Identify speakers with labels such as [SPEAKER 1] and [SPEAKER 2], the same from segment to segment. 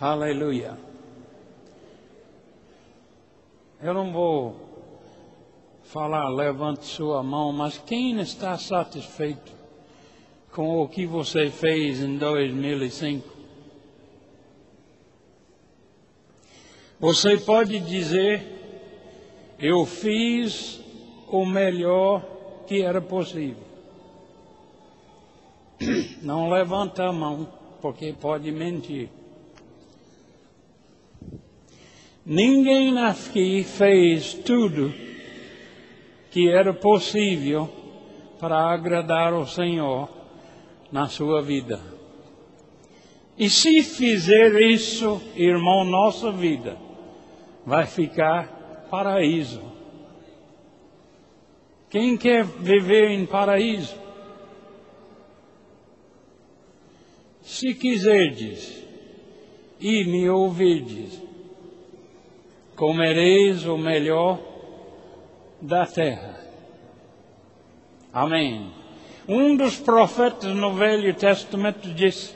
[SPEAKER 1] Aleluia. Eu não vou falar, levante sua mão, mas quem está satisfeito com o que você fez em 2005? Você pode dizer, eu fiz o melhor que era possível. Não levanta a mão, porque pode mentir. Ninguém aqui fez tudo que era possível para agradar o Senhor na sua vida. E se fizer isso, irmão, nossa vida vai ficar paraíso. Quem quer viver em paraíso? Se quiserdes e me ouvirdes, comereis o melhor da terra. Amém. Um dos profetas no Velho Testamento disse: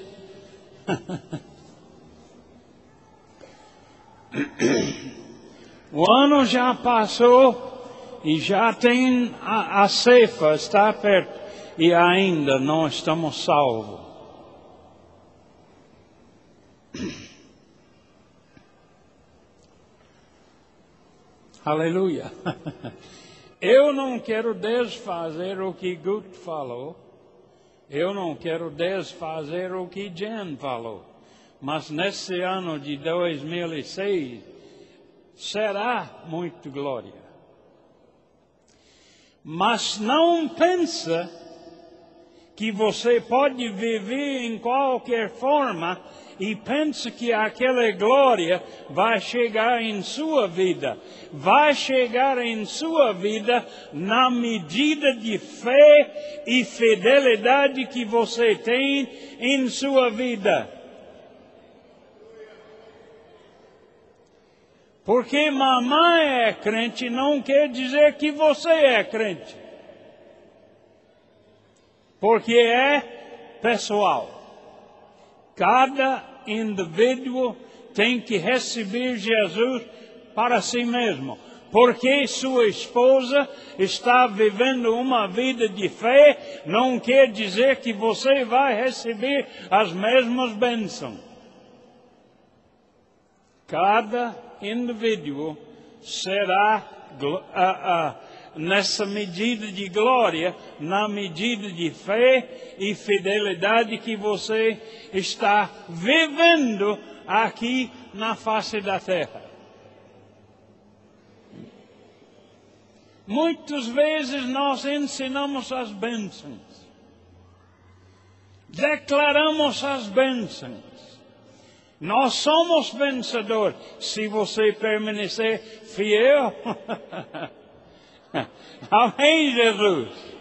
[SPEAKER 1] O ano já passou e já tem a, a cefa, está perto, e ainda não estamos salvos. Aleluia. Eu não quero desfazer o que Gut falou. Eu não quero desfazer o que Jen falou. Mas nesse ano de 2006 será muito glória. Mas não pensa que você pode viver em qualquer forma e pensa que aquela glória vai chegar em sua vida. Vai chegar em sua vida na medida de fé e fidelidade que você tem em sua vida. Porque mamãe é crente não quer dizer que você é crente. Porque é pessoal. Cada indivíduo tem que receber Jesus para si mesmo. Porque sua esposa está vivendo uma vida de fé, não quer dizer que você vai receber as mesmas bênçãos. Cada indivíduo será uh, uh, nessa medida de glória, na medida de fé e fidelidade que você está vivendo aqui na face da terra. Muitas vezes nós ensinamos as bênçãos, declaramos as bênçãos. Nós somos vencedores se você permanecer fiel. Amém, Jesus?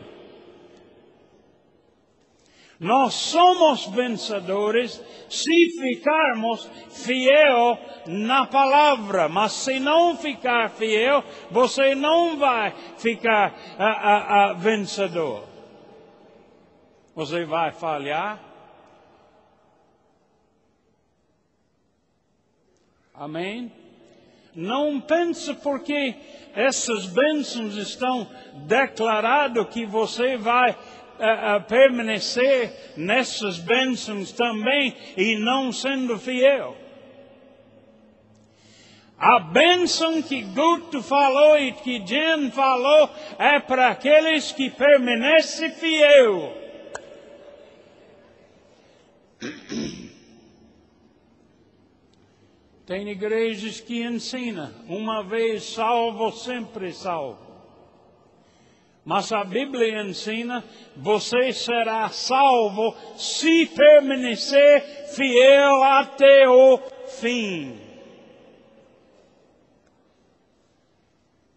[SPEAKER 1] Nós somos vencedores se ficarmos fiel na palavra, mas se não ficar fiel, você não vai ficar a, a, a vencedor. Você vai falhar. Amém? Não pense porque essas bênçãos estão declarado que você vai uh, uh, permanecer nessas bênçãos também e não sendo fiel. A bênção que Guto falou e que Jen falou é para aqueles que permanecem fiel. Tem igrejas que ensinam, uma vez salvo, sempre salvo. Mas a Bíblia ensina, você será salvo se permanecer fiel até o fim.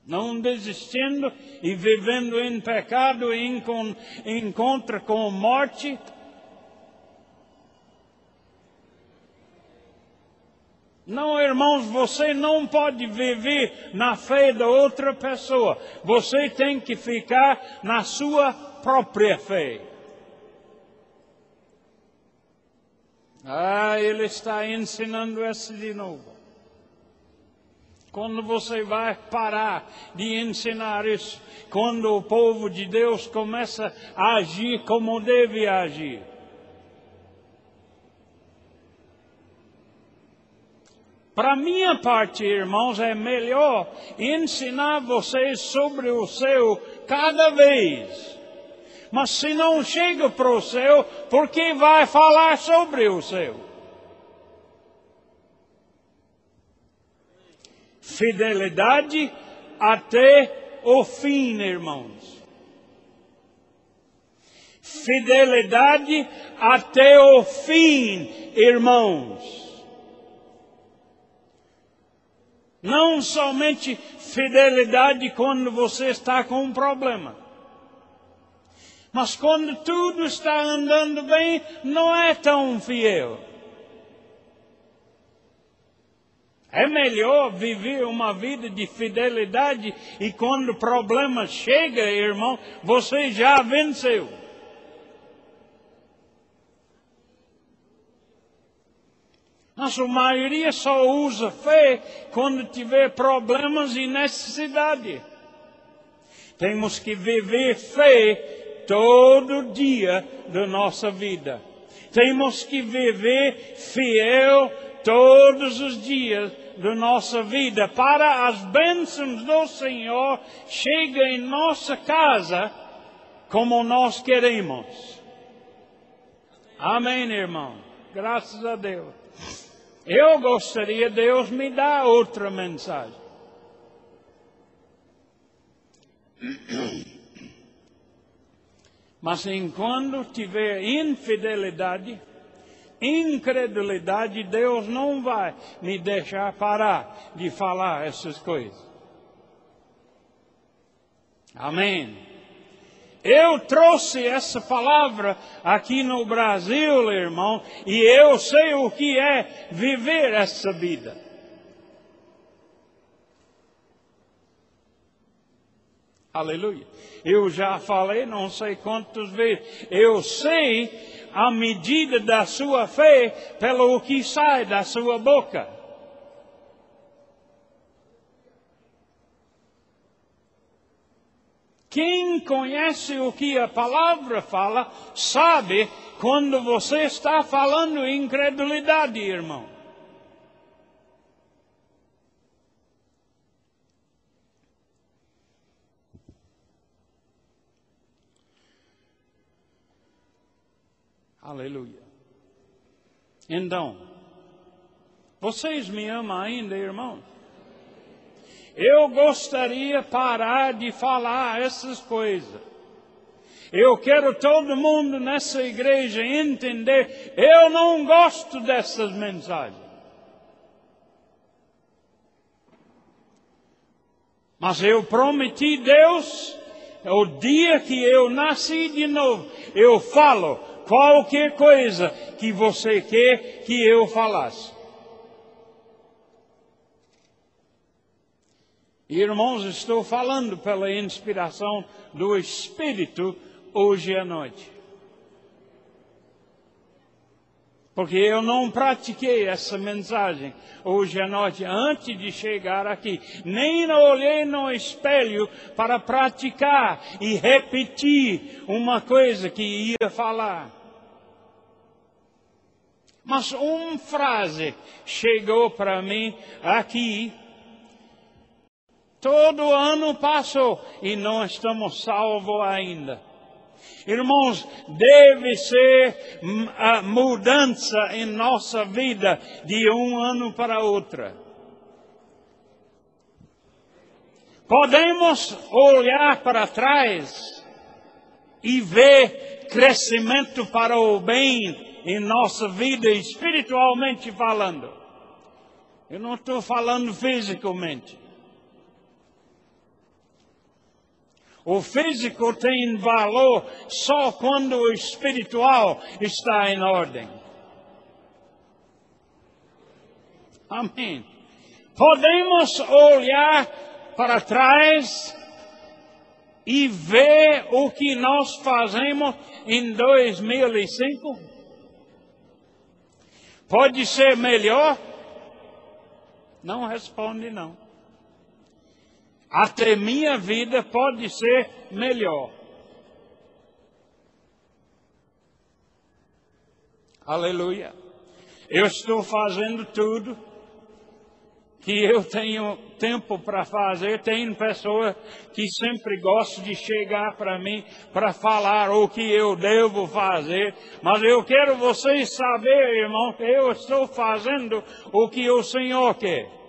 [SPEAKER 1] Não desistindo e vivendo em pecado e encontra com morte, Não, irmãos, você não pode viver na fé da outra pessoa. Você tem que ficar na sua própria fé. Ah, ele está ensinando isso de novo. Quando você vai parar de ensinar isso? Quando o povo de Deus começa a agir como deve agir. Para minha parte, irmãos, é melhor ensinar vocês sobre o céu cada vez. Mas se não chega para o céu, por que vai falar sobre o céu? Fidelidade até o fim, irmãos. Fidelidade até o fim, irmãos. Não somente fidelidade quando você está com um problema. Mas quando tudo está andando bem, não é tão fiel. É melhor viver uma vida de fidelidade e quando o problema chega, irmão, você já venceu. A maioria só usa fé quando tiver problemas e necessidade. Temos que viver fé todo dia da nossa vida. Temos que viver fiel todos os dias da nossa vida para as bênçãos do Senhor cheguem em nossa casa como nós queremos. Amém, irmão. Graças a Deus. Eu gostaria, Deus me dá outra mensagem. Mas enquanto tiver infidelidade, incredulidade, Deus não vai me deixar parar de falar essas coisas. Amém. Eu trouxe essa palavra aqui no Brasil, irmão, e eu sei o que é viver essa vida. Aleluia. Eu já falei, não sei quantas vezes, eu sei a medida da sua fé pelo que sai da sua boca. Quem conhece o que a palavra fala, sabe quando você está falando incredulidade, irmão. Aleluia. Então, vocês me amam ainda, irmão? Eu gostaria parar de falar essas coisas. Eu quero todo mundo nessa igreja entender, eu não gosto dessas mensagens. Mas eu prometi Deus, o dia que eu nasci de novo, eu falo qualquer coisa que você quer que eu falasse. Irmãos, estou falando pela inspiração do Espírito hoje à noite. Porque eu não pratiquei essa mensagem hoje à noite antes de chegar aqui. Nem olhei no espelho para praticar e repetir uma coisa que ia falar. Mas uma frase chegou para mim aqui Todo ano passou e não estamos salvos ainda. Irmãos, deve ser a mudança em nossa vida de um ano para outro. Podemos olhar para trás e ver crescimento para o bem em nossa vida, espiritualmente falando. Eu não estou falando fisicamente. O físico tem valor só quando o espiritual está em ordem. Amém. Podemos olhar para trás e ver o que nós fazemos em 2005? Pode ser melhor? Não responde não. Até minha vida pode ser melhor. Aleluia. Eu estou fazendo tudo que eu tenho tempo para fazer. Tem pessoas que sempre gostam de chegar para mim para falar o que eu devo fazer. Mas eu quero vocês saberem, irmão, que eu estou fazendo o que o Senhor quer.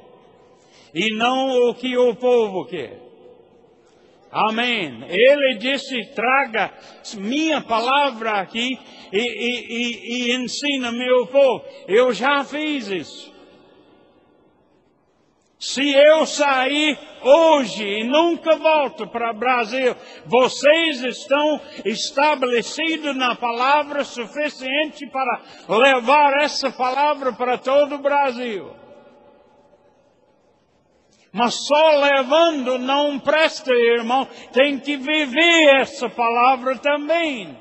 [SPEAKER 1] E não o que o povo quer. Amém. Ele disse: traga minha palavra aqui e, e, e, e ensina meu povo. Eu já fiz isso. Se eu sair hoje e nunca volto para o Brasil, vocês estão estabelecidos na palavra suficiente para levar essa palavra para todo o Brasil. Mas só levando não presta, irmão. Tem que viver essa palavra também.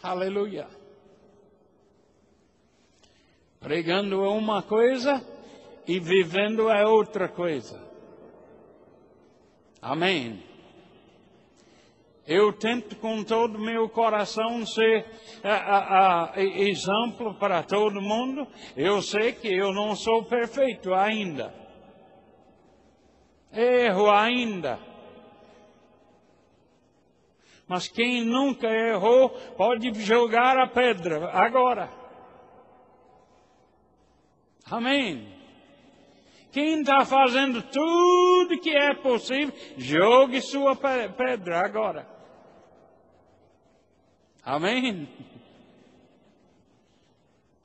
[SPEAKER 1] Aleluia. Pregando é uma coisa e vivendo é outra coisa. Amém. Eu tento com todo meu coração ser a, a, exemplo para todo mundo. Eu sei que eu não sou perfeito ainda. Erro ainda. Mas quem nunca errou pode jogar a pedra agora. Amém. Quem está fazendo tudo que é possível, jogue sua pedra agora. Amém.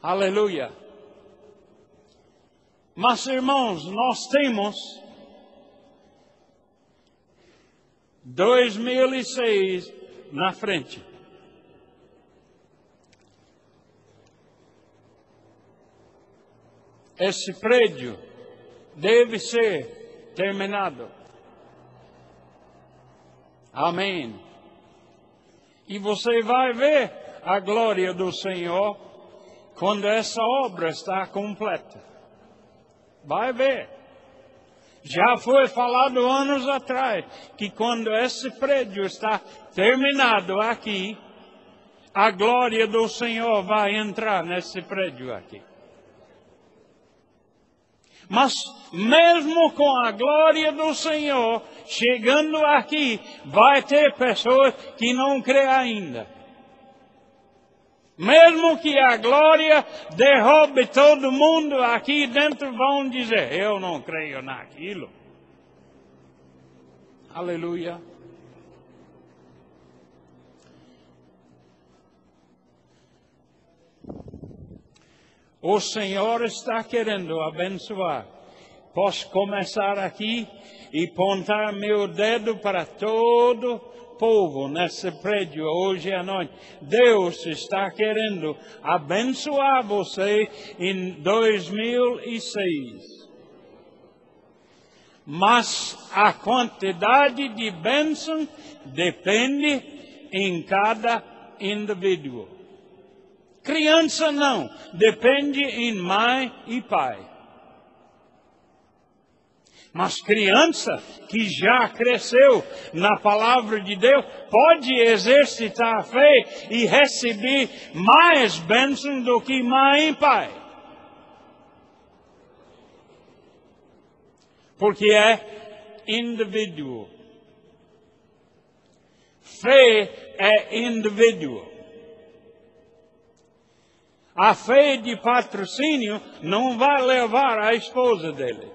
[SPEAKER 1] Aleluia. Mas irmãos, nós temos 2006 na frente. esse prédio deve ser terminado. Amém. E você vai ver a glória do Senhor quando essa obra está completa. Vai ver. Já foi falado anos atrás que quando esse prédio está terminado aqui, a glória do Senhor vai entrar nesse prédio aqui. Mas mesmo com a glória do Senhor chegando aqui, vai ter pessoas que não crê ainda. Mesmo que a glória derrube todo mundo aqui dentro, vão dizer: Eu não creio naquilo. Aleluia. O Senhor está querendo abençoar. Posso começar aqui e apontar meu dedo para todo povo nesse prédio hoje à noite. Deus está querendo abençoar você em 2006. Mas a quantidade de bênção depende em cada indivíduo. Criança não, depende em mãe e pai. Mas criança que já cresceu na palavra de Deus pode exercitar a fé e receber mais bênção do que mãe e pai. Porque é indivíduo. Fé é indivíduo. A fé de patrocínio não vai levar a esposa dele.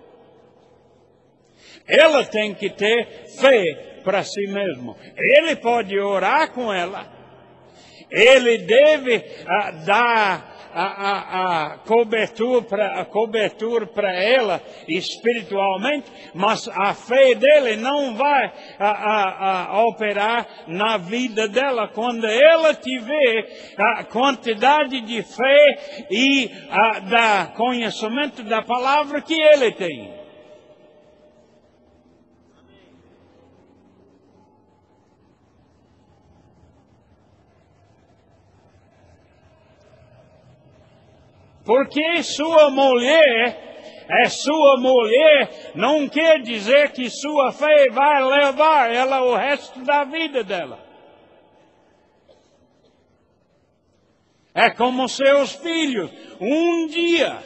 [SPEAKER 1] Ela tem que ter fé para si mesmo. Ele pode orar com ela. Ele deve uh, dar a, a, a cobertura para ela espiritualmente, mas a fé dele não vai a, a, operar na vida dela quando ela tiver a quantidade de fé e da conhecimento da palavra que ele tem. Porque sua mulher é sua mulher, não quer dizer que sua fé vai levar ela o resto da vida dela. É como seus filhos. Um dia,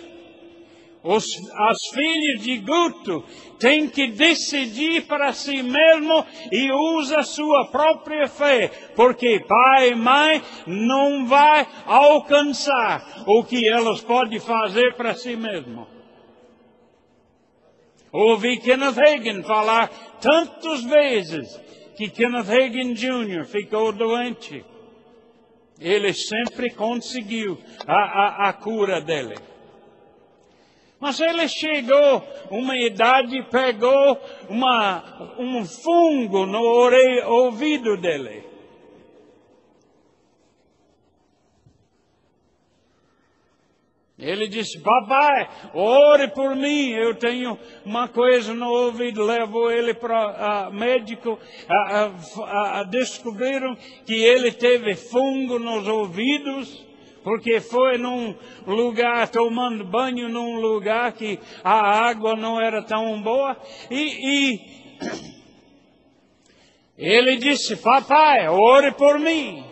[SPEAKER 1] os, as filhas de Guto têm que decidir para si mesmo e usa sua própria fé, porque pai e mãe não vai alcançar o que elas podem fazer para si mesmo. Ouvi Kenneth Hagin falar tantas vezes que Kenneth Hagin Jr. ficou doente. Ele sempre conseguiu a, a, a cura dele. Mas ele chegou uma idade, pegou uma, um fungo no ouvido dele. Ele disse, papai, ore por mim, eu tenho uma coisa no ouvido. Levou ele para uh, médico, uh, uh, descobriram que ele teve fungo nos ouvidos, porque foi num lugar, tomando banho num lugar que a água não era tão boa. E, e ele disse, papai, ore por mim.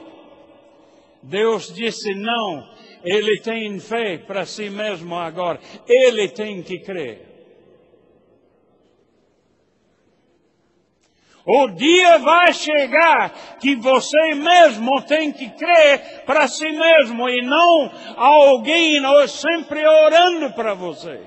[SPEAKER 1] Deus disse, não, ele tem fé para si mesmo agora. Ele tem que crer. O dia vai chegar que você mesmo tem que crer para si mesmo e não alguém sempre orando para você.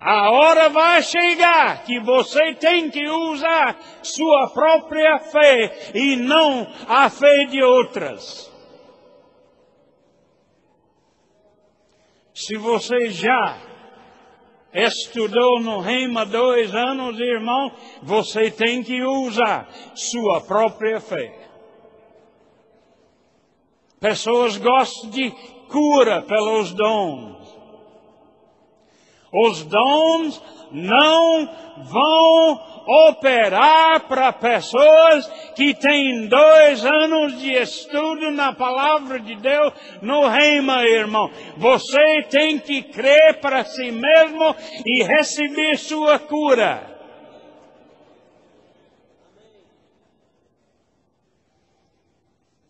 [SPEAKER 1] A hora vai chegar que você tem que usar sua própria fé e não a fé de outras. Se você já estudou no Rema dois anos, irmão, você tem que usar sua própria fé. Pessoas gostam de cura pelos dons. Os dons não vão operar para pessoas que têm dois anos de estudo na palavra de Deus no reino, irmão. Você tem que crer para si mesmo e receber sua cura.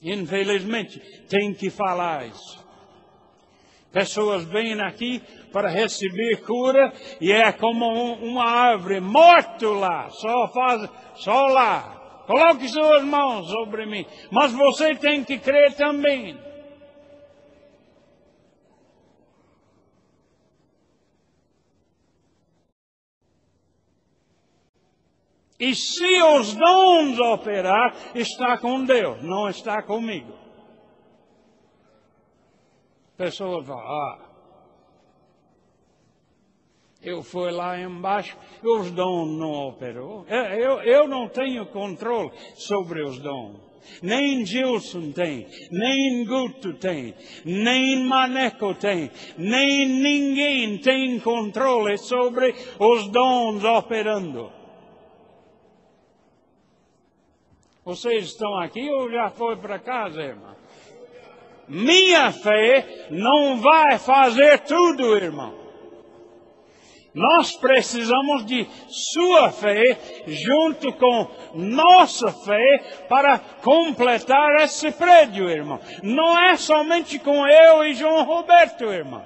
[SPEAKER 1] Infelizmente, tem que falar isso. Pessoas vêm aqui para receber cura e é como um, uma árvore morto lá, só faz, só lá. Coloque suas mãos sobre mim, mas você tem que crer também. E se os dons operar, está com Deus, não está comigo. Pessoas falam, ah, eu fui lá embaixo e os dons não operou. É, eu, eu não tenho controle sobre os dons. Nem Gilson tem, nem Guto tem, nem Maneco tem, nem ninguém tem controle sobre os dons operando. Vocês estão aqui ou já foi para casa, irmão? Minha fé não vai fazer tudo, irmão. Nós precisamos de sua fé junto com nossa fé para completar esse prédio, irmão. Não é somente com eu e João Roberto, irmão.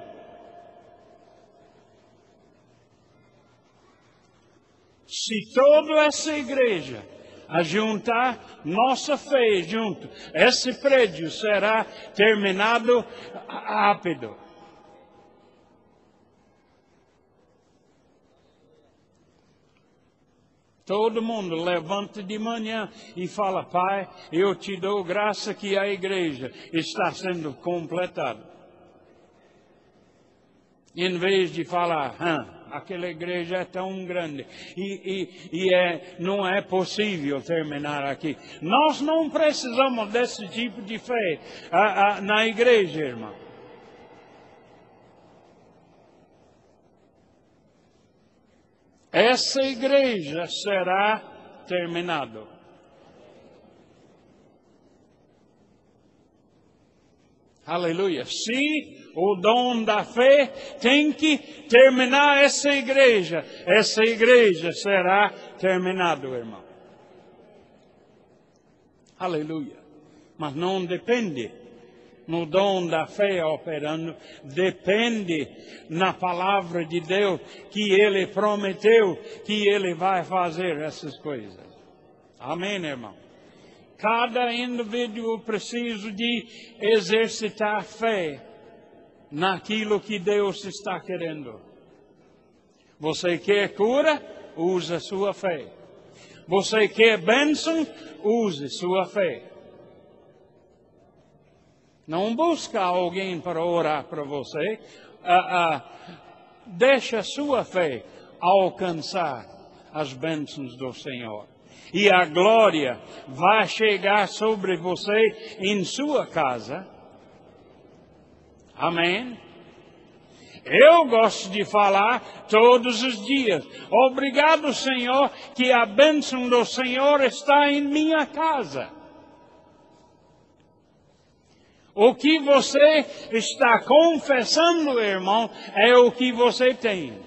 [SPEAKER 1] Se toda essa igreja a juntar nossa fé junto. Esse prédio será terminado rápido. Todo mundo levanta de manhã e fala, Pai, eu te dou graça que a igreja está sendo completada. Em vez de falar, ah, aquela igreja é tão grande e, e, e é, não é possível terminar aqui. Nós não precisamos desse tipo de fé a, a, na igreja, irmão. Essa igreja será terminada. Aleluia. Se o dom da fé tem que terminar essa igreja, essa igreja será terminada, irmão. Aleluia. Mas não depende no dom da fé operando, depende na palavra de Deus que Ele prometeu que Ele vai fazer essas coisas. Amém, irmão? Cada indivíduo precisa de exercitar fé naquilo que Deus está querendo. Você quer cura? Use sua fé. Você quer bênção? Use sua fé. Não busca alguém para orar para você. Ah, ah, deixa sua fé alcançar as bênçãos do Senhor. E a glória vai chegar sobre você em sua casa. Amém? Eu gosto de falar todos os dias. Obrigado, Senhor, que a bênção do Senhor está em minha casa. O que você está confessando, irmão, é o que você tem.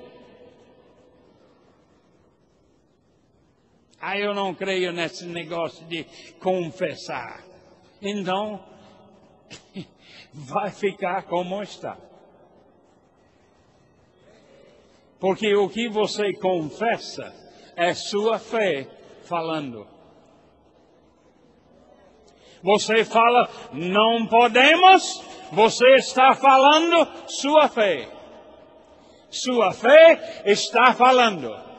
[SPEAKER 1] Ah, eu não creio nesse negócio de confessar. Então, vai ficar como está. Porque o que você confessa é sua fé falando. Você fala, não podemos, você está falando sua fé. Sua fé está falando.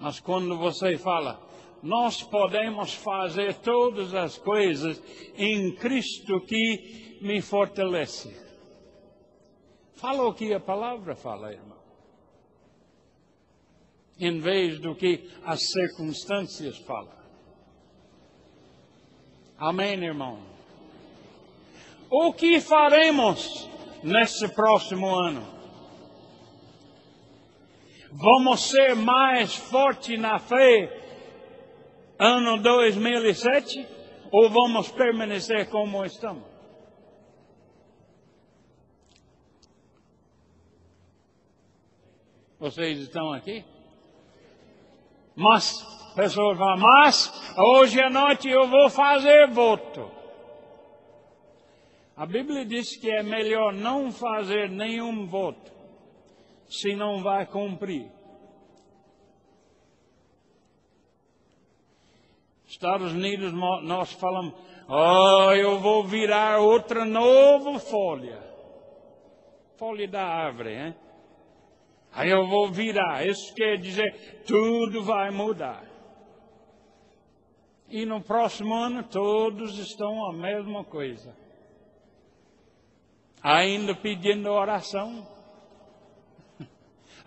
[SPEAKER 1] Mas quando você fala, nós podemos fazer todas as coisas em Cristo que me fortalece. Fala o que a palavra fala, irmão. Em vez do que as circunstâncias falam. Amém, irmão? O que faremos nesse próximo ano? Vamos ser mais fortes na fé ano 2007 ou vamos permanecer como estamos? Vocês estão aqui? Mas, pessoas falam, mas hoje à noite eu vou fazer voto. A Bíblia diz que é melhor não fazer nenhum voto, se não vai cumprir. Estados Unidos nós falamos, oh, eu vou virar outra nova folha. Folha da árvore, hein? Aí eu vou virar. Isso quer dizer, tudo vai mudar. E no próximo ano todos estão a mesma coisa. Ainda pedindo oração.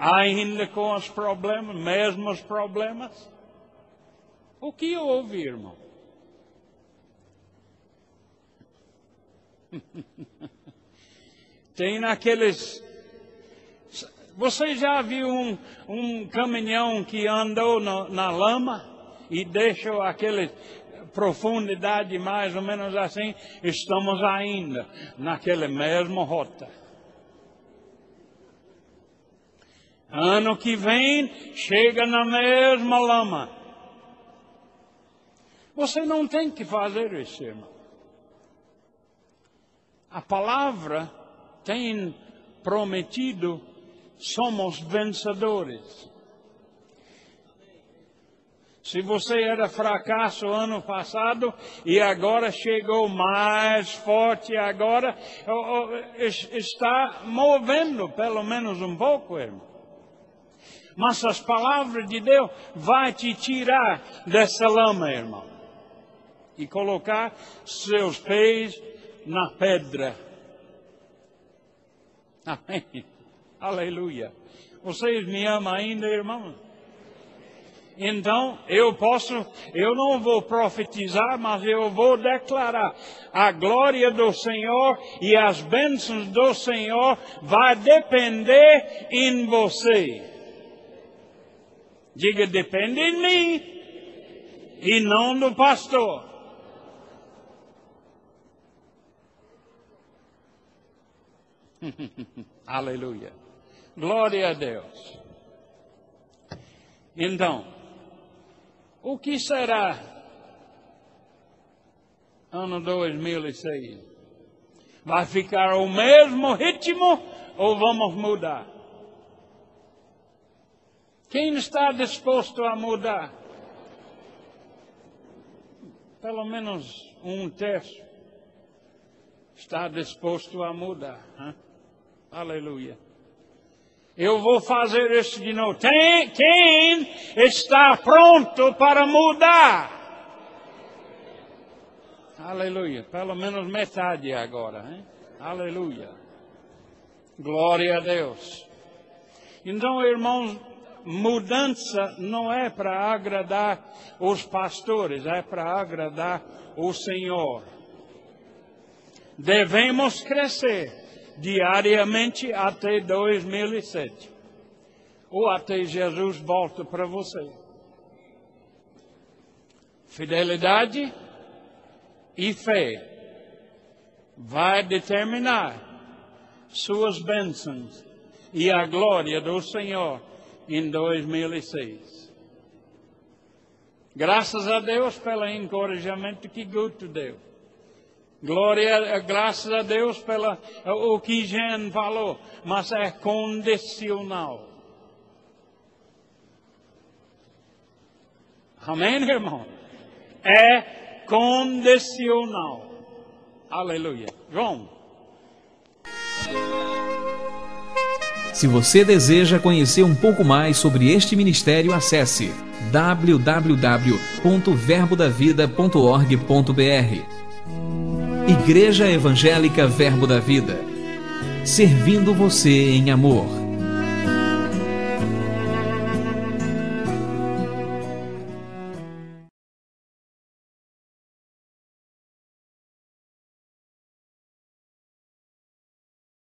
[SPEAKER 1] Ainda com os problemas, mesmos problemas. O que houve, irmão? Tem naqueles. Você já viu um, um caminhão que andou no, na lama e deixou aquele profundidade mais ou menos assim? Estamos ainda naquela mesma rota. Ano que vem, chega na mesma lama. Você não tem que fazer isso, irmão. A palavra tem prometido, somos vencedores. Se você era fracasso ano passado e agora chegou mais forte, agora está movendo pelo menos um pouco, irmão. Mas as palavras de Deus vai te tirar dessa lama, irmão e colocar seus pés na pedra. Amém. Aleluia. Vocês me amam ainda, irmão? Então, eu posso, eu não vou profetizar, mas eu vou declarar a glória do Senhor e as bênçãos do Senhor vai depender em você. Diga, depende em mim e não do pastor. Aleluia. Glória a Deus. Então, o que será ano 2006? Vai ficar o mesmo ritmo ou vamos mudar? Quem está disposto a mudar? Pelo menos um terço está disposto a mudar. Hein? Aleluia. Eu vou fazer isso de novo. Tem, quem está pronto para mudar? Aleluia. Pelo menos metade agora. Hein? Aleluia. Glória a Deus. Então, irmãos, mudança não é para agradar os pastores, é para agradar o Senhor. Devemos crescer diariamente até 2007. Ou até Jesus volta para você. Fidelidade e fé vai determinar suas bênçãos e a glória do Senhor em 2006. Graças a Deus pelo encorajamento que Guto deu. Glória, graças a Deus pela o que Jean falou, mas é condicional. Amém, irmão? É condicional. Aleluia. João.
[SPEAKER 2] Se você deseja conhecer um pouco mais sobre este ministério, acesse www.verbodavida.org.br Igreja Evangélica Verbo da Vida, servindo você em amor.